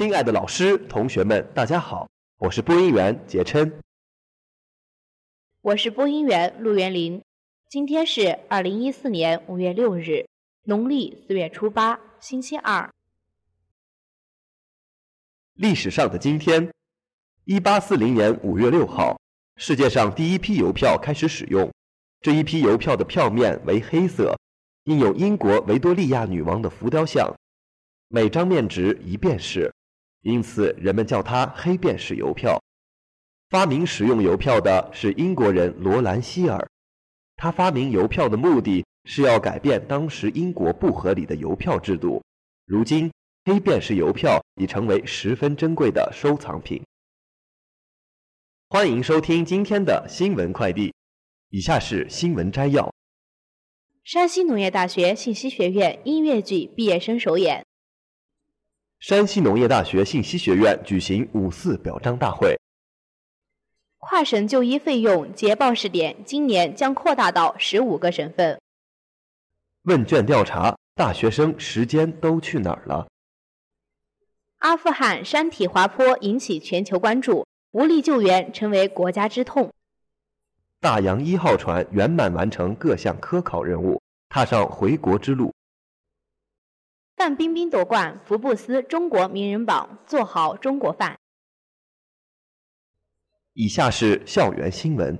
亲爱的老师、同学们，大家好，我是播音员杰琛。我是播音员陆元林。今天是二零一四年五月六日，农历四月初八，星期二。历史上的今天，一八四零年五月六号，世界上第一批邮票开始使用。这一批邮票的票面为黑色，印有英国维多利亚女王的浮雕像，每张面值一便士。因此，人们叫它黑便士邮票。发明使用邮票的是英国人罗兰希尔。他发明邮票的目的是要改变当时英国不合理的邮票制度。如今，黑便士邮票已成为十分珍贵的收藏品。欢迎收听今天的新闻快递。以下是新闻摘要：山西农业大学信息学院音乐剧毕业生首演。山西农业大学信息学院举行五四表彰大会。跨省就医费用捷报试点，今年将扩大到十五个省份。问卷调查：大学生时间都去哪儿了？阿富汗山体滑坡引起全球关注，无力救援成为国家之痛。大洋一号船圆满完成各项科考任务，踏上回国之路。范冰冰夺冠，福布斯中国名人榜做好中国饭。以下是校园新闻。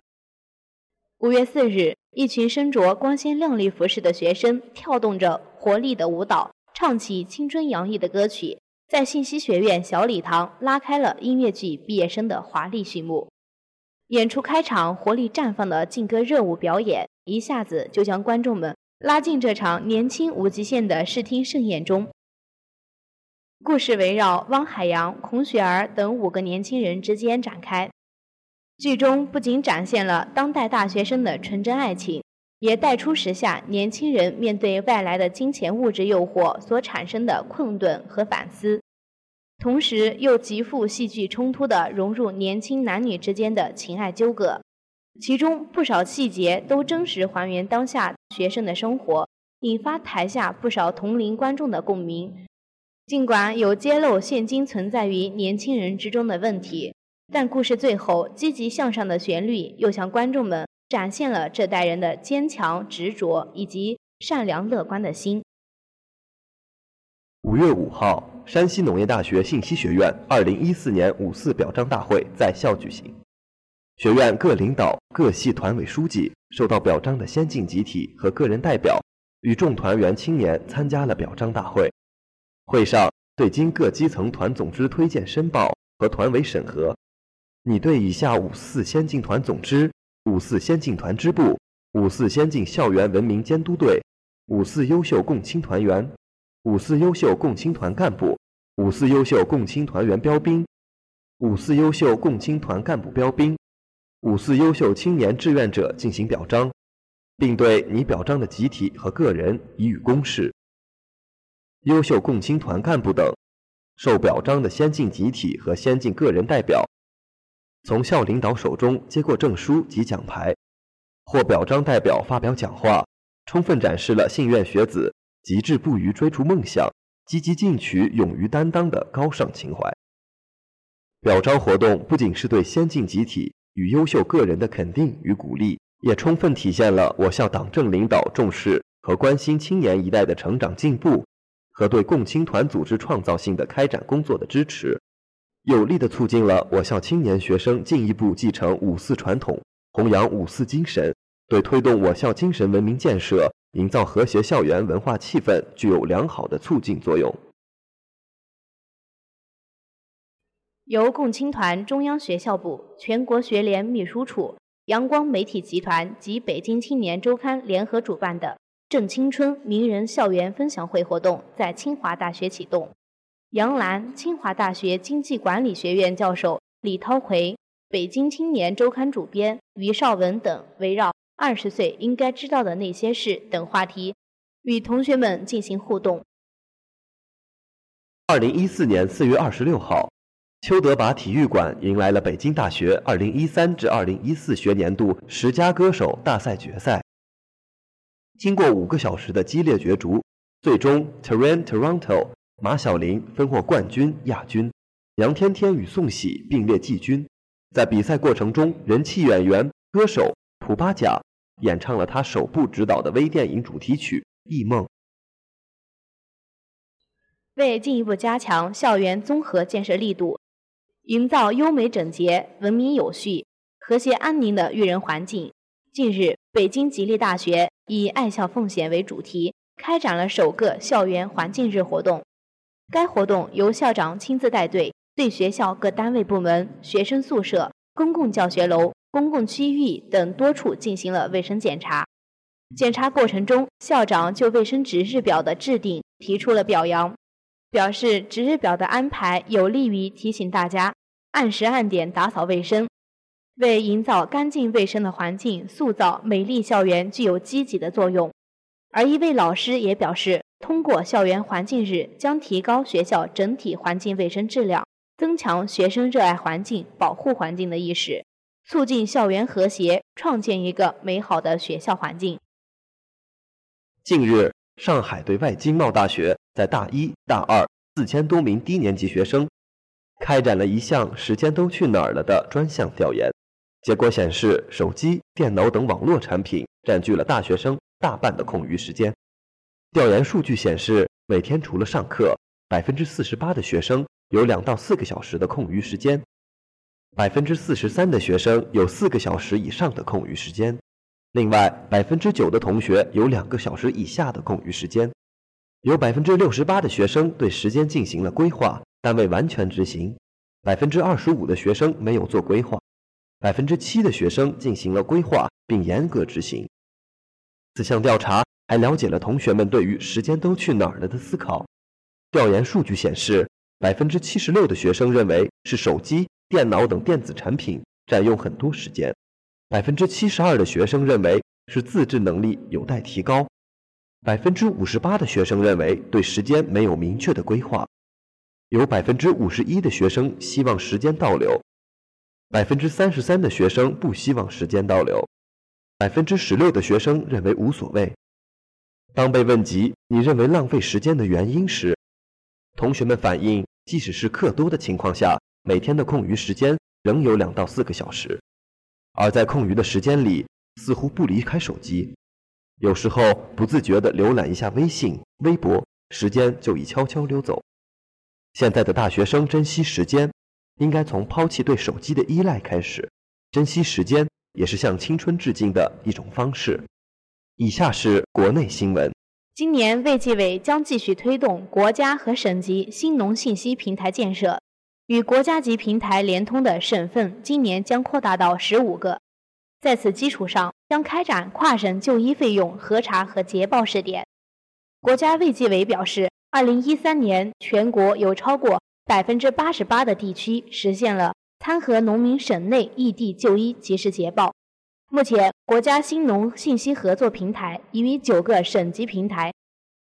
五月四日，一群身着光鲜亮丽服饰的学生，跳动着活力的舞蹈，唱起青春洋溢的歌曲，在信息学院小礼堂拉开了音乐剧毕业生的华丽序幕。演出开场，活力绽放的劲歌热舞表演，一下子就将观众们。拉进这场年轻无极限的视听盛宴中。故事围绕汪海洋、孔雪儿等五个年轻人之间展开。剧中不仅展现了当代大学生的纯真爱情，也带出时下年轻人面对外来的金钱物质诱惑所产生的困顿和反思，同时又极富戏剧冲突的融入年轻男女之间的情爱纠葛。其中不少细节都真实还原当下学生的生活，引发台下不少同龄观众的共鸣。尽管有揭露现今存在于年轻人之中的问题，但故事最后积极向上的旋律又向观众们展现了这代人的坚强执着以及善良乐观的心。五月五号，山西农业大学信息学院二零一四年五四表彰大会在校举行。学院各领导、各系团委书记、受到表彰的先进集体和个人代表与众团员青年参加了表彰大会。会上，对经各基层团总支推荐申报和团委审核，拟对以下五四先进团总支、五四先进团支部、五四先进校园文明监督队、五四优秀共青团员、五四优秀共青团干部、五四优秀共青团员标兵、五四优秀共青团干部标兵。五四优秀青年志愿者进行表彰，并对拟表彰的集体和个人予以公示。优秀共青团干部等，受表彰的先进集体和先进个人代表，从校领导手中接过证书及奖牌，或表彰代表发表讲话，充分展示了信院学子极致不渝追逐梦想、积极进取、勇于担当的高尚情怀。表彰活动不仅是对先进集体。与优秀个人的肯定与鼓励，也充分体现了我校党政领导重视和关心青年一代的成长进步，和对共青团组织创造性的开展工作的支持，有力地促进了我校青年学生进一步继承五四传统，弘扬五四精神，对推动我校精神文明建设、营造和谐校园文化气氛具有良好的促进作用。由共青团中央学校部、全国学联秘书处、阳光媒体集团及北京青年周刊联合主办的“正青春”名人校园分享会活动在清华大学启动。杨澜，清华大学经济管理学院教授李涛奎，北京青年周刊主编于少文等，围绕“二十岁应该知道的那些事”等话题，与同学们进行互动。二零一四年四月二十六号。邱德拔体育馆迎来了北京大学2013至2014学年度十佳歌手大赛决赛。经过五个小时的激烈角逐，最终 t e r r a n Toronto 马晓玲分获冠军、亚军，杨天天与宋喜并列季军。在比赛过程中，人气演员、歌手蒲巴甲演唱了他首部执导的微电影主题曲《忆梦》。为进一步加强校园综合建设力度，营造优美整洁、文明有序、和谐安宁的育人环境，近日，北京吉利大学以“爱校奉献”为主题，开展了首个校园环境日活动。该活动由校长亲自带队。对学校各单位部门、学生宿舍、公共教学楼、公共区域等多处进行了卫生检查。检查过程中，校长就卫生值日表的制定提出了表扬，表示值日表的安排有利于提醒大家按时按点打扫卫生，为营造干净卫生的环境、塑造美丽校园具有积极的作用。而一位老师也表示，通过校园环境日，将提高学校整体环境卫生质量。增强学生热爱环境、保护环境的意识，促进校园和谐，创建一个美好的学校环境。近日，上海对外经贸大学在大一、大二四千多名低年级学生开展了一项“时间都去哪儿了”的专项调研，结果显示，手机、电脑等网络产品占据了大学生大半的空余时间。调研数据显示，每天除了上课，百分之四十八的学生。有两到四个小时的空余时间，百分之四十三的学生有四个小时以上的空余时间，另外百分之九的同学有两个小时以下的空余时间，有百分之六十八的学生对时间进行了规划，但未完全执行，百分之二十五的学生没有做规划，百分之七的学生进行了规划并严格执行。此项调查还了解了同学们对于时间都去哪儿了的思考。调研数据显示。百分之七十六的学生认为是手机、电脑等电子产品占用很多时间，百分之七十二的学生认为是自制能力有待提高，百分之五十八的学生认为对时间没有明确的规划，有百分之五十一的学生希望时间倒流，百分之三十三的学生不希望时间倒流，百分之十六的学生认为无所谓。当被问及你认为浪费时间的原因时，同学们反映。即使是课多的情况下，每天的空余时间仍有两到四个小时，而在空余的时间里，似乎不离开手机，有时候不自觉地浏览一下微信、微博，时间就已悄悄溜走。现在的大学生珍惜时间，应该从抛弃对手机的依赖开始，珍惜时间也是向青春致敬的一种方式。以下是国内新闻。今年，卫计委将继续推动国家和省级新农信息平台建设，与国家级平台联通的省份今年将扩大到十五个。在此基础上，将开展跨省就医费用核查和捷报试点。国家卫计委表示，二零一三年全国有超过百分之八十八的地区实现了参合农民省内异地就医及时捷报。目前，国家新农信息合作平台已与九个省级平台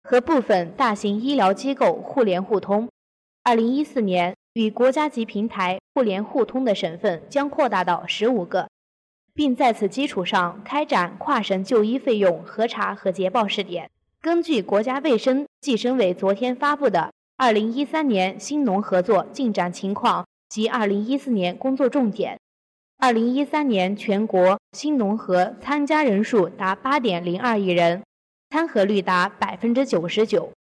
和部分大型医疗机构互联互通。二零一四年，与国家级平台互联互通的省份将扩大到十五个，并在此基础上开展跨省就医费用核查和捷报试点。根据国家卫生计生委昨天发布的《二零一三年新农合作进展情况及二零一四年工作重点》。二零一三年全国新农合参加人数达八点零二亿人，参合率达百分之九十九，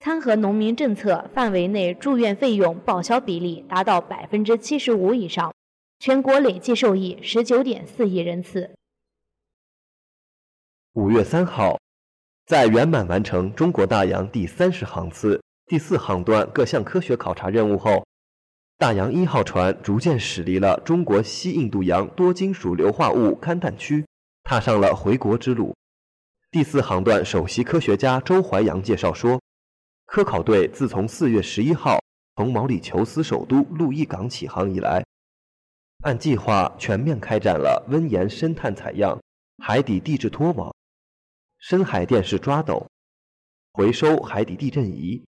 参合农民政策范围内住院费用报销比例达到百分之七十五以上，全国累计受益十九点四亿人次。五月三号，在圆满完成中国大洋第三十航次第四航段各项科学考察任务后。大洋一号船逐渐驶离了中国西印度洋多金属硫化物勘探区，踏上了回国之路。第四航段首席科学家周怀阳介绍说，科考队自从四月十一号从毛里求斯首都路易港起航以来，按计划全面开展了温盐深探采样、海底地质拖网、深海电视抓斗、回收海底地震仪、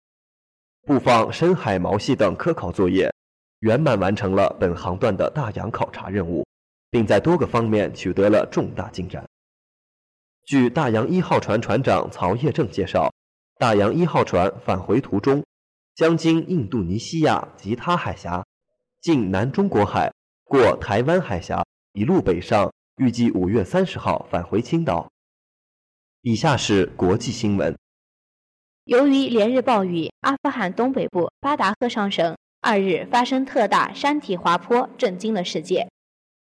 布放深海毛细等科考作业。圆满完成了本航段的大洋考察任务，并在多个方面取得了重大进展。据大洋一号船船长曹业正介绍，大洋一号船返回途中，将经印度尼西亚及他海峡，进南中国海，过台湾海峡，一路北上，预计五月三十号返回青岛。以下是国际新闻。由于连日暴雨，阿富汗东北部巴达赫尚省二日发生特大山体滑坡，震惊了世界。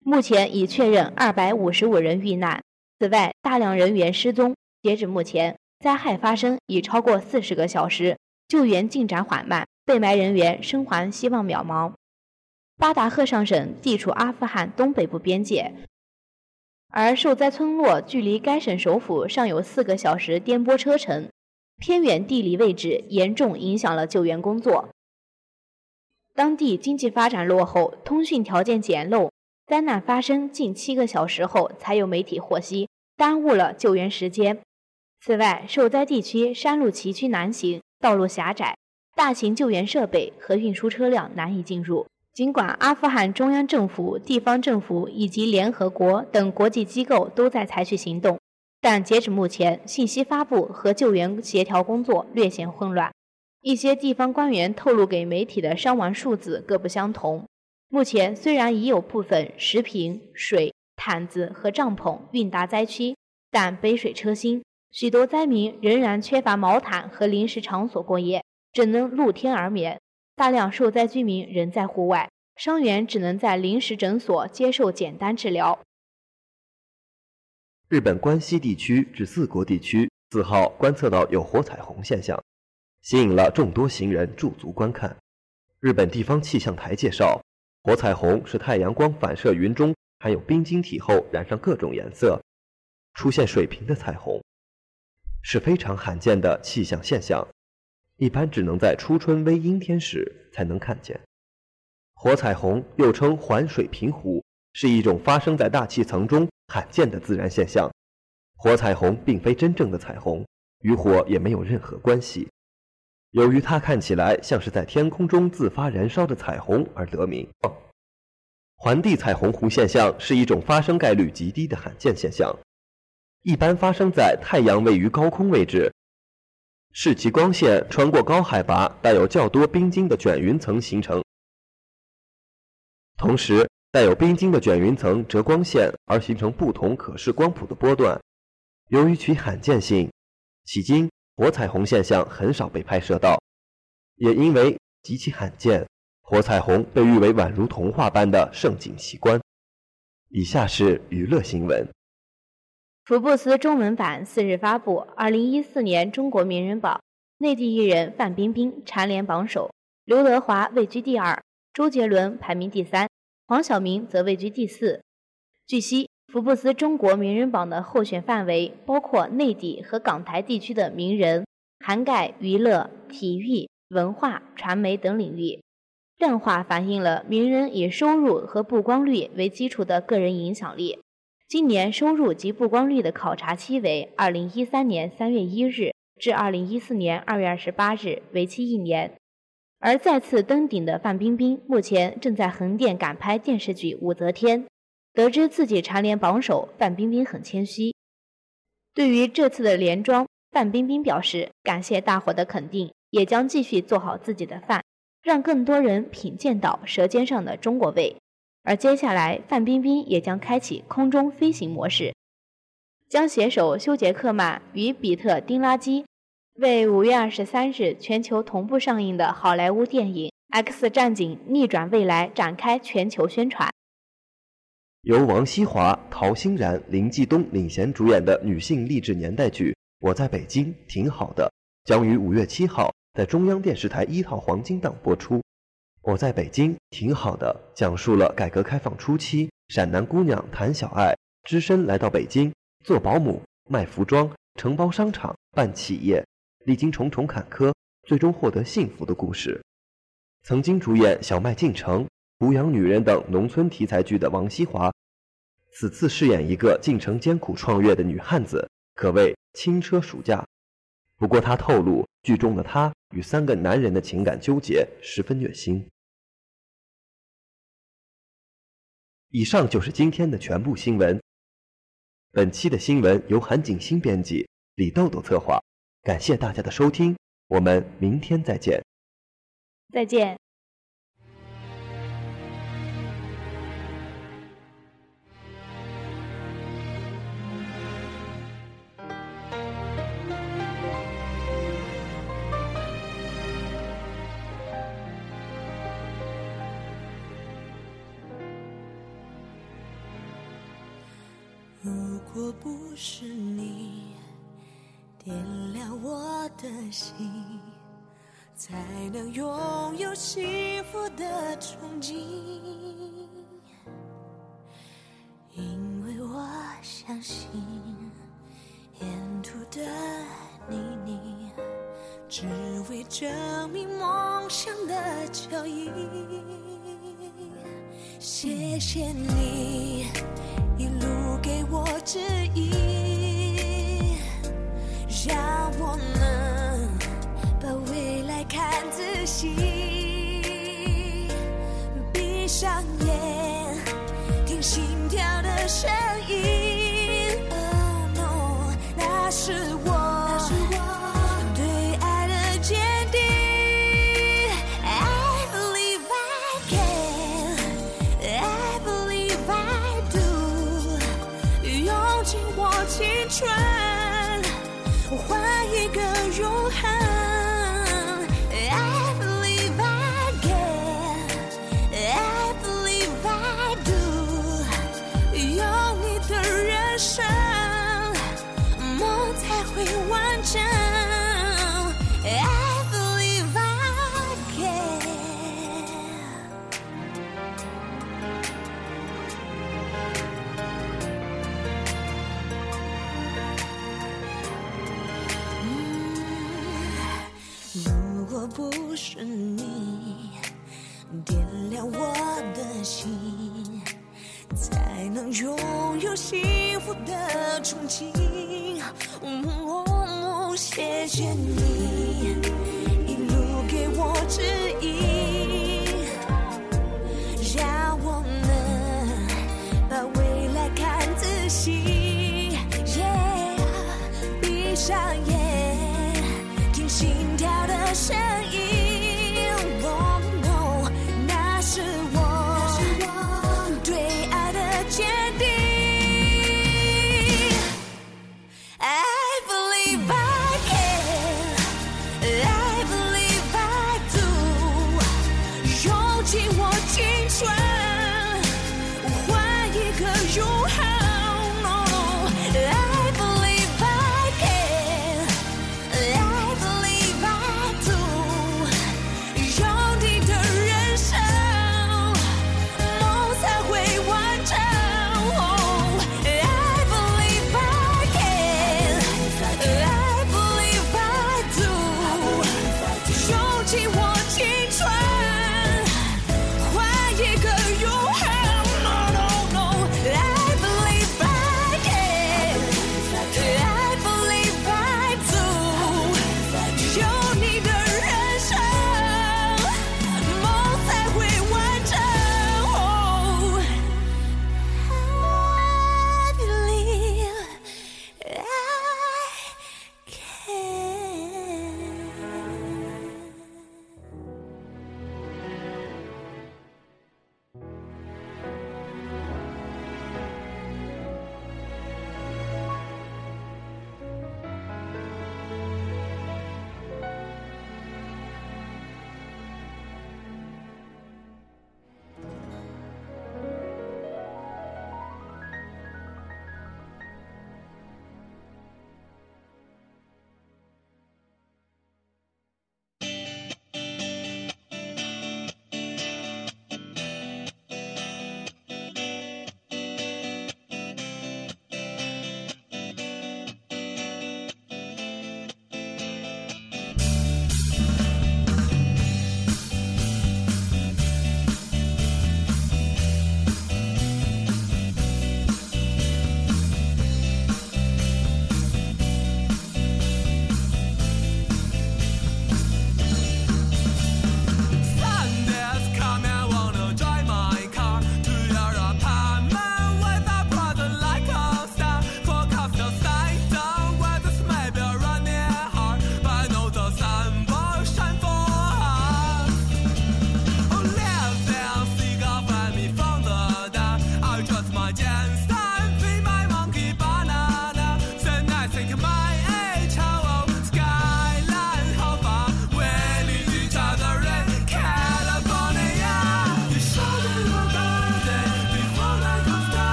目前已确认二百五十五人遇难，此外大量人员失踪。截止目前，灾害发生已超过四十个小时，救援进展缓慢，被埋人员生还希望渺茫。巴达赫尚省地处阿富汗东北部边界，而受灾村落距离该省首府尚有四个小时颠簸车程。偏远地理位置严重影响了救援工作。当地经济发展落后，通讯条件简陋。灾难发生近七个小时后才有媒体获悉，耽误了救援时间。此外，受灾地区山路崎岖难行，道路狭窄，大型救援设备和运输车辆难以进入。尽管阿富汗中央政府、地方政府以及联合国等国际机构都在采取行动。但截止目前，信息发布和救援协调工作略显混乱。一些地方官员透露给媒体的伤亡数字各不相同。目前虽然已有部分食品、水、毯子和帐篷运达灾区，但杯水车薪，许多灾民仍然缺乏毛毯和临时场所过夜，只能露天而眠。大量受灾居民仍在户外，伤员只能在临时诊所接受简单治疗。日本关西地区至四国地区四号观测到有火彩虹现象，吸引了众多行人驻足观看。日本地方气象台介绍，火彩虹是太阳光反射云中含有冰晶体后染上各种颜色，出现水平的彩虹，是非常罕见的气象现象，一般只能在初春微阴天时才能看见。火彩虹又称环水平湖，是一种发生在大气层中。罕见的自然现象，火彩虹并非真正的彩虹，与火也没有任何关系。由于它看起来像是在天空中自发燃烧的彩虹而得名。环地彩虹湖现象是一种发生概率极低的罕见现象，一般发生在太阳位于高空位置，是其光线穿过高海拔带有较多冰晶的卷云层形成，同时。带有冰晶的卷云层折光线而形成不同可视光谱的波段。由于其罕见性，迄今火彩虹现象很少被拍摄到，也因为极其罕见，火彩虹被誉为宛如童话般的盛景奇观。以下是娱乐新闻。福布斯中文版四日发布二零一四年中国名人榜，内地艺人范冰冰蝉联榜首，刘德华位居第二，周杰伦排名第三。黄晓明则位居第四。据悉，福布斯中国名人榜的候选范围包括内地和港台地区的名人，涵盖娱乐、体育、文化、传媒等领域，量化反映了名人以收入和曝光率为基础的个人影响力。今年收入及曝光率的考察期为二零一三年三月一日至二零一四年二月二十八日，为期一年。而再次登顶的范冰冰，目前正在横店赶拍电视剧《武则天》。得知自己蝉联榜首，范冰冰很谦虚。对于这次的连庄，范冰冰表示感谢大伙的肯定，也将继续做好自己的饭，让更多人品鉴到舌尖上的中国味。而接下来，范冰冰也将开启空中飞行模式，将携手休·杰克曼与比特·丁拉基。为五月二十三日全球同步上映的好莱坞电影《X 战警：逆转未来》展开全球宣传。由王西华、陶欣然、林继东领衔主演的女性励志年代剧《我在北京挺好的》将于五月七号在中央电视台一套黄金档播出。《我在北京挺好的》讲述了改革开放初期陕南姑娘谭小爱只身来到北京做保姆、卖服装、承包商场、办企业。历经重重坎坷，最终获得幸福的故事。曾经主演《小麦进城》《胡杨女人》等农村题材剧的王西华，此次饰演一个进城艰苦创业的女汉子，可谓轻车熟驾。不过，她透露，剧中的她与三个男人的情感纠结十分虐心。以上就是今天的全部新闻。本期的新闻由韩景新编辑，李豆豆策划。感谢大家的收听，我们明天再见。再见。如果不是你点亮我的心，才能拥有幸福的憧憬。因为我相信，沿途的泥泞只为证明梦想的脚印。谢谢你。指引，让我能把未来看仔细。闭上眼，听心跳的声音耗尽我青春换一个永恒是你点亮我的心，才能拥有幸福的憧憬。哦谢谢你一路给我指引，让我能把未来看仔细。闭上眼。